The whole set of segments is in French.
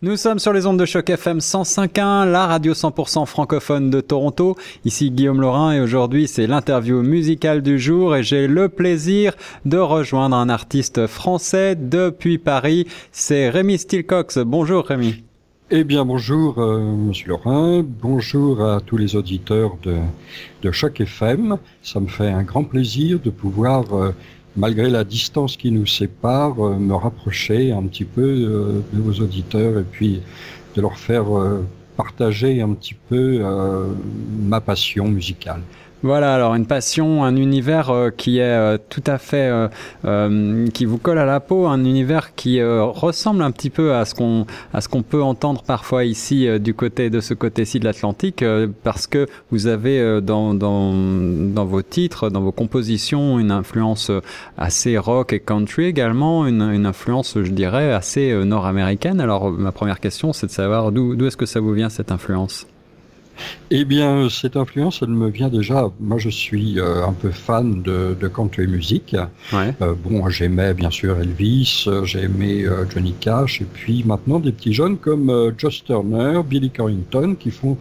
Nous sommes sur les ondes de choc FM 105.1, la radio 100% francophone de Toronto. Ici Guillaume Laurin et aujourd'hui c'est l'interview musicale du jour et j'ai le plaisir de rejoindre un artiste français depuis Paris. C'est Rémi Stilcox. Bonjour Rémi. Eh bien bonjour euh, Monsieur Laurin, bonjour à tous les auditeurs de, de Choc FM. Ça me fait un grand plaisir de pouvoir euh, malgré la distance qui nous sépare, euh, me rapprocher un petit peu euh, de vos auditeurs et puis de leur faire euh, partager un petit peu ma passion musicale. Voilà, alors une passion, un univers euh, qui est euh, tout à fait, euh, qui vous colle à la peau, un univers qui ressemble un petit peu à ce qu'on à ce qu'on peut entendre parfois ici du côté de ce côté-ci de l'Atlantique, parce que vous avez dans, dans dans vos titres, dans vos compositions, une influence assez rock et country également, une, une influence, je dirais, assez nord-américaine. Alors ma première question, c'est de savoir d'où d'où est-ce que ça vous vient cette influence? Eh bien, cette influence, elle me vient déjà. Moi, je suis euh, un peu fan de, de country music. Ouais. Euh, bon, j'aimais bien sûr Elvis, j'aimais euh, Johnny Cash, et puis maintenant des petits jeunes comme euh, Josh Turner, Billy Corrington, qui font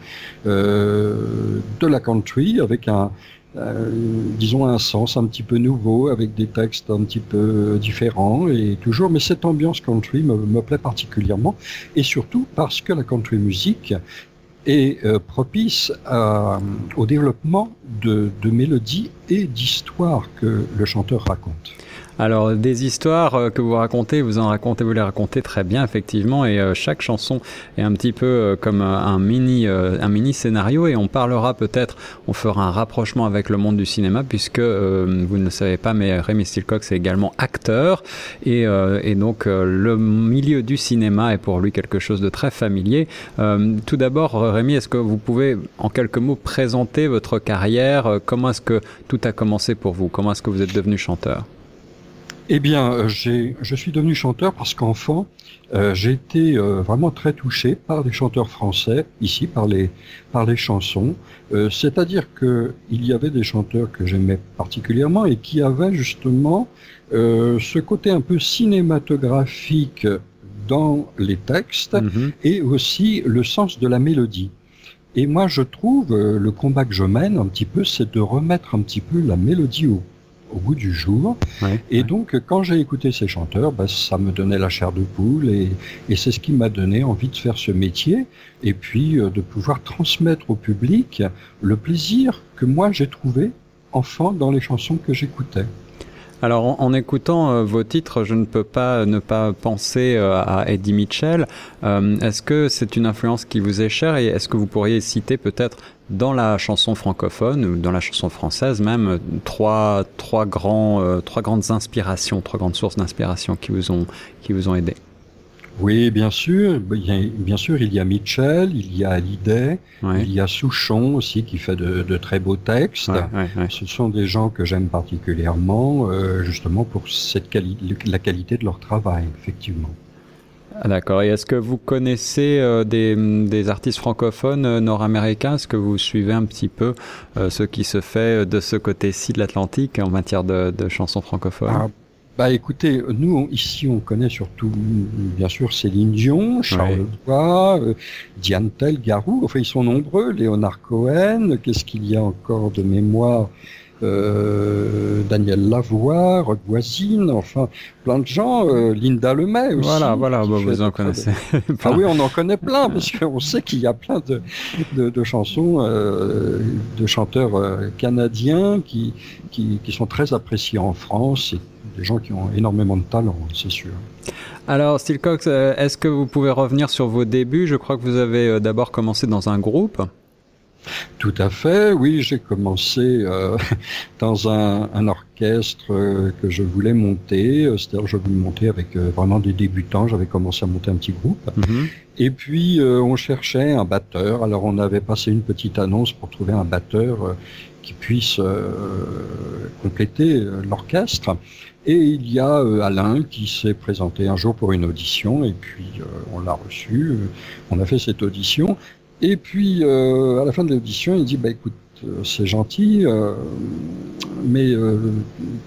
de la country avec un, disons un sens un petit peu nouveau, avec des textes un petit peu différents et toujours. Mais cette ambiance country me, me plaît particulièrement, et surtout parce que la country music est euh, propice au développement de mélodies et d'histoires que le chanteur raconte. Alors des histoires euh, que vous racontez, vous en racontez, vous les racontez très bien effectivement, et euh, chaque chanson est un petit peu euh, comme un mini un mini scénario, et on parlera peut-être, on fera un rapprochement avec le monde du cinéma puisque vous ne le savez pas, mais Rémi Stilcox est également acteur, et, et donc le milieu du cinéma est pour lui quelque chose de très familier. tout d'abord, Rémi, est-ce que vous pouvez en quelques mots présenter votre carrière? Comment est-ce que tout a commencé pour vous? Comment est-ce que vous êtes devenu chanteur? Eh bien, euh, je suis devenu chanteur parce qu'enfant, euh, j'ai été euh, vraiment très touché par les chanteurs français, ici, par les, par les chansons. Euh, C'est-à-dire qu'il y avait des chanteurs que j'aimais particulièrement et qui avaient justement ce côté un peu cinématographique dans les textes mm-hmm. et aussi le sens de la mélodie. Et moi, je trouve, le combat que je mène un petit peu, c'est de remettre un petit peu la mélodie au au bout du jour. Ouais, et ouais. donc, quand j'ai écouté ces chanteurs, bah, ça me donnait la chair de poule et, et c'est ce qui m'a donné envie de faire ce métier et puis euh, de pouvoir transmettre au public le plaisir que moi j'ai trouvé enfant dans les chansons que j'écoutais. Alors en, écoutant euh, vos titres, je ne peux pas ne pas penser euh, à Eddie Mitchell. Euh, est-ce que c'est une influence qui vous est chère et est-ce que vous pourriez citer peut-être dans la chanson francophone ou dans la chanson française même trois trois grands trois grandes inspirations, trois grandes sources d'inspiration qui vous ont qui vous ont aidé? Oui, bien sûr. Bien sûr, il y a Mitchell, il y a Hallyday, ouais. il y a Souchon aussi qui fait de, de très beaux textes. Ouais, ouais, Ce sont des gens que j'aime particulièrement, euh, justement pour cette quali la qualité de leur travail, effectivement. Ah, D'accord. Et est-ce que vous connaissez euh, des, des, artistes francophones euh, nord-américains? Est-ce que vous suivez un petit peu euh, ce qui se fait de ce côté-ci de l'Atlantique en matière de, de chansons francophones? Ah. Bah écoutez, nous on, ici on connaît surtout bien sûr Céline Dion, Charles. Bois, euh, Diane Tell, Garou, enfin ils sont nombreux, Léonard Cohen, qu'est-ce qu'il y a encore de mémoire euh, Daniel Lavoie, Voisine, enfin plein de gens, euh, Linda Lemay aussi. Voilà, voilà, bah, vous en connaissez. De... ah oui, on en connaît plein parce qu'on sait qu'il y a plein de, de, de chansons euh, de chanteurs canadiens qui, qui, qui, sont très appréciés en France et des gens qui ont énormément de talent, c'est sûr. Alors, Stilcox, euh, est-ce que vous pouvez revenir sur vos débuts? Je crois que vous avez euh, d'abord commencé dans un groupe. Tout à fait, oui, j'ai commencé euh, dans un, un orchestre euh, que je voulais monter, euh, c'est-à-dire je voulais monter avec vraiment des débutants, j'avais commencé à monter un petit groupe. Mm -hmm. Et puis on cherchait un batteur, alors on avait passé une petite annonce pour trouver un batteur qui puisse compléter l'orchestre. Et il y a Alain qui s'est présenté un jour pour une audition et puis on l'a reçu, on a fait cette audition et puis, euh, à la fin de l'audition, il dit, bah écoute, euh, c'est gentil, euh, mais euh,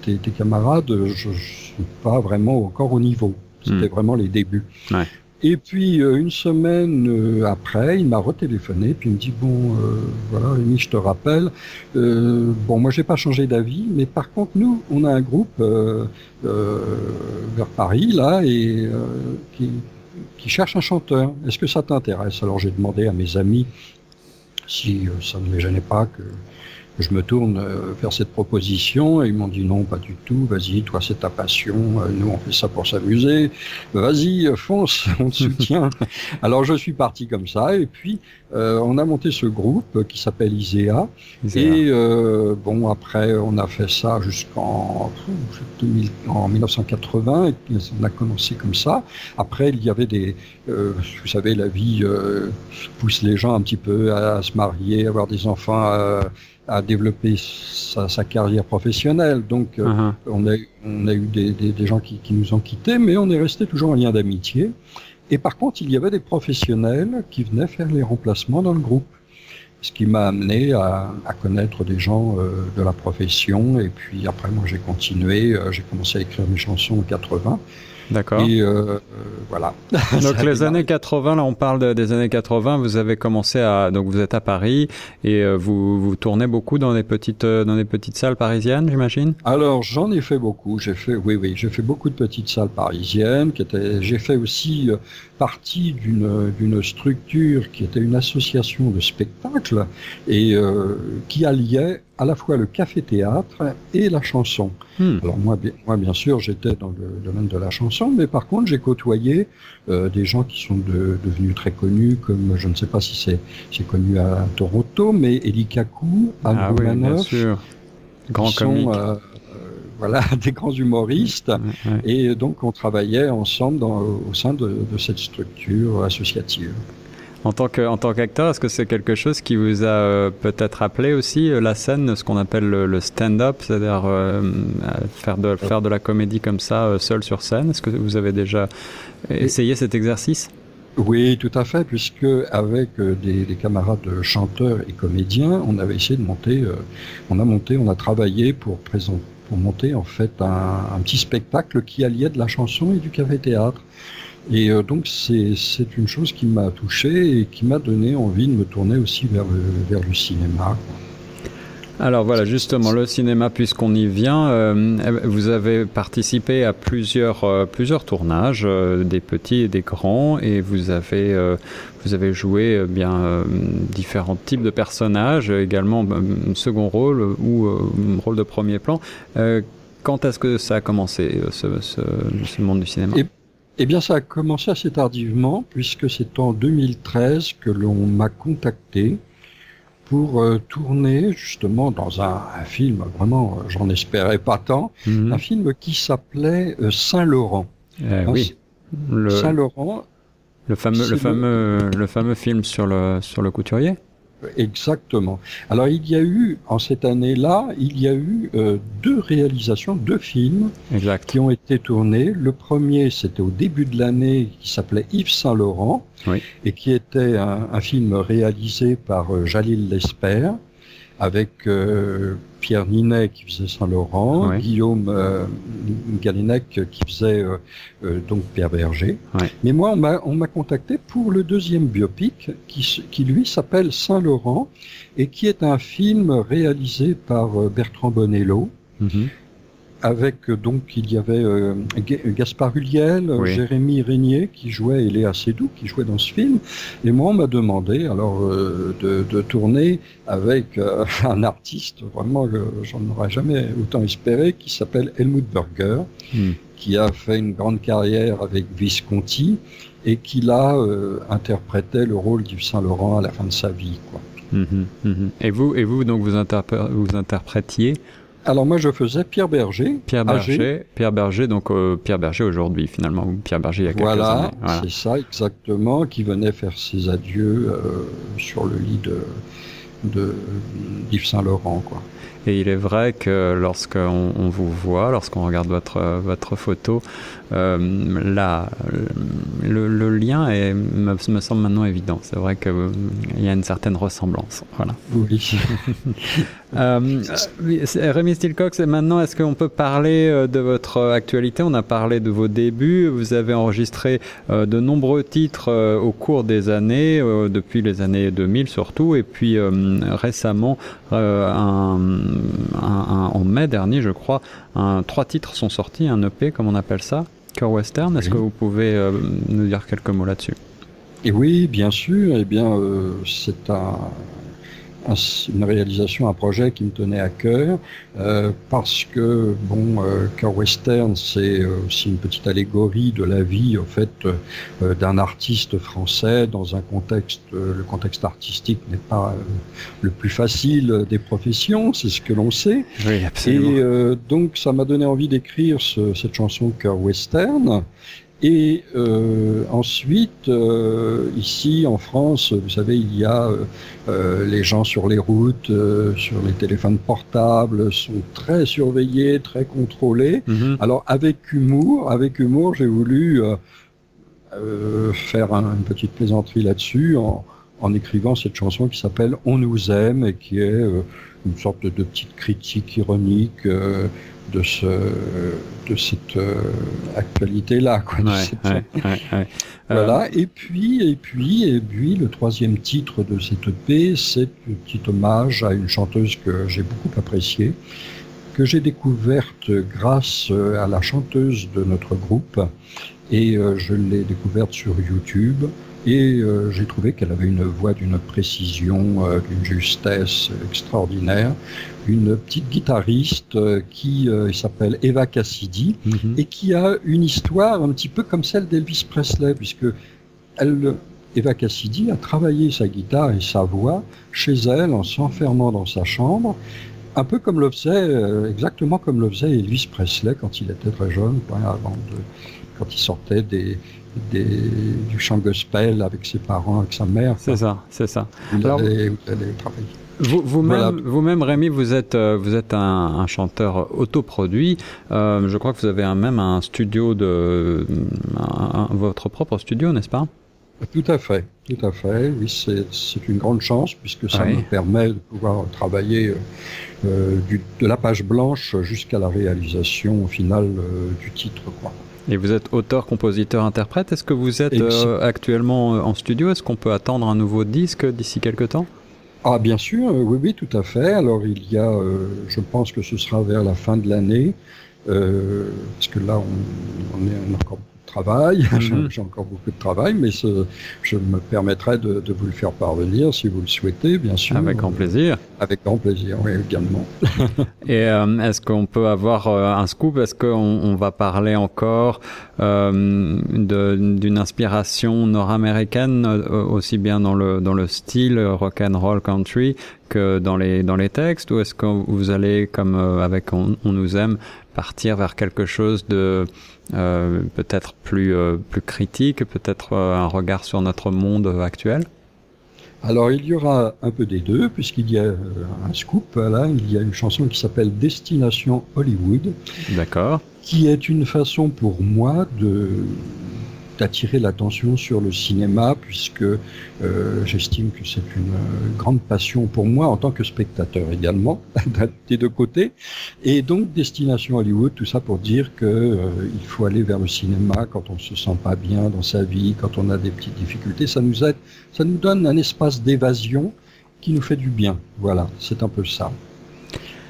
tes, tes, camarades, je ne suis pas vraiment encore au niveau. C'était mmh. vraiment les débuts. Ouais. Et puis euh, une semaine euh, après, il m'a retéléphoné, puis il me dit bon, euh, voilà, Rémi, je te rappelle. bon, moi, j'ai pas changé d'avis, mais par contre, nous, on a un groupe vers Paris là et qui, qui cherche un chanteur. Est-ce que ça t'intéresse? Alors j'ai demandé à mes amis si ça ne les gênait pas que je me tourne euh, vers cette proposition et ils m'ont dit non, pas du tout, vas-y, toi c'est ta passion, euh, nous on fait ça pour s'amuser, vas-y, fonce, on te soutient. Alors je suis parti comme ça et puis euh, on a monté ce groupe qui s'appelle ISEA, et bon après on a fait ça jusqu'en en 1980 et on a commencé comme ça. Après il y avait des, vous savez la vie pousse les gens un petit peu à, se marier, avoir des enfants à développer sa, carrière professionnelle. Donc, euh, uh-huh. on, a, on a eu des, des, gens qui, qui, nous ont quittés, mais on est resté toujours en lien d'amitié. Et par contre, il y avait des professionnels qui venaient faire les remplacements dans le groupe. Ce qui m'a amené à, à, connaître des gens euh, de la profession. Et puis après, moi, j'ai continué. Euh, j'ai commencé à écrire mes chansons en 80. D'accord. Et euh, voilà. Donc les années 80, là on parle des années 80, vous avez commencé à donc vous êtes à Paris et euh, vous vous tournez beaucoup dans des petites euh, dans des petites salles parisiennes, j'imagine? Alors j'en ai fait beaucoup. J'ai fait oui oui j'ai fait beaucoup de petites salles parisiennes. Qui étaient j'ai fait aussi partie d'une d'une structure qui était une association de spectacles et qui alliait à la fois le café-théâtre et la chanson. Hmm. Alors moi, bien, moi, bien sûr, j'étais dans le domaine de la chanson, mais par contre, j'ai côtoyé euh, des gens qui sont devenus très connus, comme je ne sais pas si c'est c'est connu à Toronto, mais Eli Kaku, Anne ah, oui, bien sûr. Grand comique. Sont, euh, voilà, des grands humoristes. Et donc, on travaillait ensemble dans, au sein de, de cette structure associative. En tant que, en tant qu'acteur, est-ce que c'est quelque chose qui vous a euh, peut-être appelé aussi euh, la scène, ce qu'on appelle le, stand-up, c'est-à-dire euh, faire de faire de la comédie comme ça, seul sur scène? Est-ce que vous avez déjà essayé cet exercice? Oui, tout à fait, puisque avec des, des, camarades chanteurs et comédiens, on avait essayé de monter, on a monté, on a travaillé pour présenter, pour monter en fait un, un petit spectacle qui alliait de la chanson et du café-théâtre. Et euh, donc c'est une chose qui m'a touché et qui m'a donné envie de me tourner aussi vers le, vers le cinéma. Alors voilà, justement, le cinéma, puisqu'on y vient, euh, vous avez participé à plusieurs, euh, plusieurs tournages, des petits et des grands, et vous avez, vous avez joué bien différents types de personnages, également un second rôle ou un rôle de premier plan. quand est-ce que ça a commencé, ce, ce, ce monde du cinéma? Eh bien, ça a commencé assez tardivement, puisque c'est en 2013 que l'on m'a contacté pour euh, tourner justement dans un, film, vraiment, euh, j'en espérais pas tant, mhm. un film qui s'appelait euh, Saint-Laurent. Eh oui. Saint-Laurent. Le fameux, le fameux, le fameux film sur le, sur le couturier Exactement. Alors il y a eu, en cette année-là, il y a eu euh, deux réalisations, deux films qui ont été tournés. Le premier, c'était au début de l'année, qui s'appelait Yves Saint-Laurent, et qui était un, film réalisé par euh, Jalil Lesper, avec euh, Pierre Ninet qui faisait Saint-Laurent, Guillaume euh, qui faisait euh, euh, donc Pierre Berger. Mais moi, on m'a contacté pour le deuxième biopic qui, qui lui s'appelle Saint-Laurent et qui est un film réalisé par Bertrand Bonello. Mm-hmm avec euh, donc il y avait euh, Gaspard Huliel, Jérémy Régnier qui jouait et Léa Seydoux qui jouait dans ce film. Et moi on m'a demandé alors euh, de, de, tourner avec un artiste vraiment j'en aurais jamais autant espéré qui s'appelle Helmut Berger, hmm. qui a fait une grande carrière avec Visconti et qui là interprétait le rôle du Saint Laurent à la fin de sa vie quoi. Mhm, mhm. Et vous et vous donc vous, vous interprétiez alors moi je faisais Pierre Berger. Pierre Berger, Pierre Berger, donc euh, Pierre Berger aujourd'hui finalement, Pierre Berger il y a quelques années. Voilà, c'est ça exactement, qui venait faire ses adieux euh, sur le lit de, de Yves Saint Laurent quoi. Et il est vrai que lorsqu'on on vous voit, lorsqu'on regarde votre, votre photo, euh, là, le, le, lien est, me, me, semble maintenant évident. C'est vrai qu'il euh, y a une certaine ressemblance. Voilà. Oui. euh, Rémi Stilcox, maintenant, est-ce qu'on peut parler euh, de votre actualité? On a parlé de vos débuts. Vous avez enregistré euh, de nombreux titres euh, au cours des années, depuis les années 2000 surtout, et puis récemment, un, un, un, en mai dernier, je crois, trois titres sont sortis, un EP, comme on appelle ça. Cœur Western. Est-ce oui. que vous pouvez euh, nous dire quelques mots là-dessus? Et oui, bien sûr. Eh bien, euh, c'est un, une réalisation, un projet qui me tenait à cœur euh, parce que bon, euh, Cœur Western, c'est aussi une petite allégorie de la vie, en fait, euh, d'un artiste français dans un contexte. le contexte artistique n'est pas le plus facile des professions, c'est ce que l'on sait. Oui, absolument. Et donc, ça m'a donné envie d'écrire ce, cette chanson Cœur Western. Et euh, ensuite, euh, ici en France, vous savez, il y a euh, les gens sur les routes, euh, sur les téléphones portables, sont très surveillés, très contrôlés. Mm -hmm. Alors avec humour, avec humour, j'ai voulu euh, faire un, une petite plaisanterie là-dessus en, en, écrivant cette chanson qui s'appelle On nous aime et qui est une sorte de, petite critique ironique de, ce, de cette euh, actualité-là. Ouais, ouais, ouais, voilà. Et puis, et puis, et puis, le troisième titre de cette EP, c'est un petit hommage à une chanteuse que j'ai beaucoup appréciée, que j'ai découverte grâce à la chanteuse de notre groupe, et euh, je l'ai découverte sur YouTube. Et euh, j'ai trouvé qu'elle avait une voix d'une précision, euh, d'une justesse extraordinaire. Une petite guitariste euh, qui s'appelle Eva Cassidy mm -hmm. et qui a une histoire un petit peu comme celle d'Elvis Presley, puisque elle, Eva Cassidy a travaillé sa guitare et sa voix chez elle en s'enfermant dans sa chambre. Un peu comme le faisait, exactement comme le faisait Elvis Presley quand il était très jeune, avant de, quand il sortait des, des, du chant gospel avec ses parents, avec sa mère. C'est ça, c'est ça. Vous Alors, allez, vous allez travailler. Vous, vous-même, voilà. vous-même, Rémi, vous êtes, euh, vous êtes un, un chanteur autoproduit. Euh, je crois que vous avez un, même un studio de, un, votre propre studio, n'est-ce pas? Tout à fait, tout à fait. Oui, c'est, c'est une grande chance puisque ça oui. me permet de pouvoir travailler euh, du, de la page blanche jusqu'à la réalisation finale euh, du titre, quoi. Et vous êtes auteur, compositeur, interprète. Est-ce que vous êtes euh, actuellement en studio? Est-ce qu'on peut attendre un nouveau disque d'ici quelques temps? Ah, bien sûr, oui, oui, tout à fait. Alors, il y a, euh, je pense que ce sera vers la fin de l'année, euh, parce que là, on, on est encore travail, -hmm. j'ai encore beaucoup de travail, mais ce, je me permettrai de, de, vous le faire parvenir si vous le souhaitez, bien sûr. Avec grand plaisir. Avec grand plaisir, oui, également. Et euh, est-ce qu'on peut avoir euh, un scoop? Est-ce qu'on on va parler encore euh, d'une inspiration nord-américaine, euh, aussi bien dans le, dans le style rock and roll country que dans les, dans les textes? Ou est-ce que vous allez, comme euh, avec on, on nous aime, partir vers quelque chose de euh, peut-être plus, euh, plus critique, peut-être euh, un regard sur notre monde actuel? Alors il y aura un peu des deux, puisqu'il y a un scoop, là, il y a une chanson qui s'appelle Destination Hollywood. D'accord. Qui est une façon pour moi de d'attirer l'attention sur le cinéma, puisque euh, j'estime que c'est une euh, grande passion pour moi en tant que spectateur également, des deux côtés. Et donc, Destination Hollywood, tout ça pour dire que euh, il faut aller vers le cinéma quand on se sent pas bien dans sa vie, quand on a des petites difficultés. Ça nous aide, ça nous donne un espace d'évasion qui nous fait du bien. Voilà, c'est un peu ça.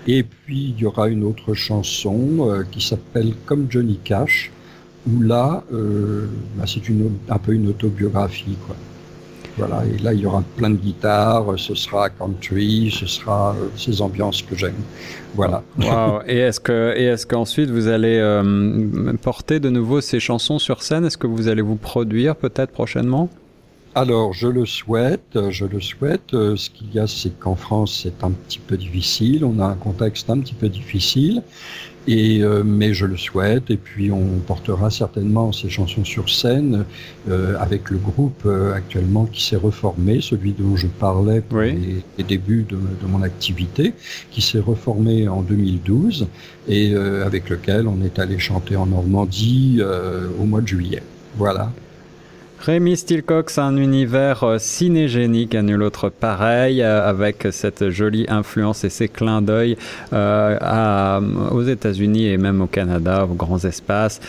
Et puis, il y aura une autre chanson qui s'appelle Comme Johnny Cash, où là, euh, bah c'est une, un peu une autobiographie. Quoi. Voilà, et là, il y aura plein de guitares, ce sera country, ce sera euh, ces ambiances que j'aime. Voilà. Wow. et est-ce que, et est-ce qu'ensuite vous allez euh, porter de nouveau ces chansons sur scène? Est-ce que vous allez vous produire peut-être prochainement? Alors, je le souhaite, je le souhaite. Ce qu'il y a, c'est qu'en France, c'est un petit peu difficile. On a un contexte un petit peu difficile. Et euh, mais je le souhaite. Et puis on portera certainement ces chansons sur scène euh, avec le groupe euh, actuellement qui s'est reformé, celui dont je parlais pour les, débuts de, de, mon activité, qui s'est reformé en 2012 et avec lequel on est allé chanter en Normandie au mois de juillet. Voilà. Rémi Stilcox, un univers euh, cinégénique à nul autre pareil, euh, avec cette jolie influence et ces clins d'œil euh, aux États-Unis et même au Canada, aux grands espaces.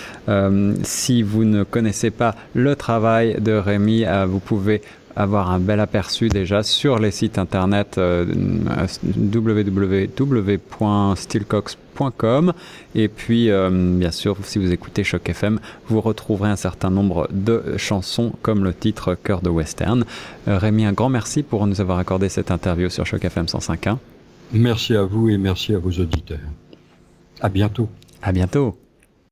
si vous ne connaissez pas le travail de Rémi, vous pouvez avoir un bel aperçu déjà sur les sites internet euh, www.steelcox.com et puis euh, bien sûr si vous écoutez Choc FM vous retrouverez un certain nombre de chansons comme le titre Cœur de Western. Euh, Rémi un grand merci pour nous avoir accordé cette interview sur Choc FM 105.1. Merci à vous et merci à vos auditeurs. À bientôt. À bientôt.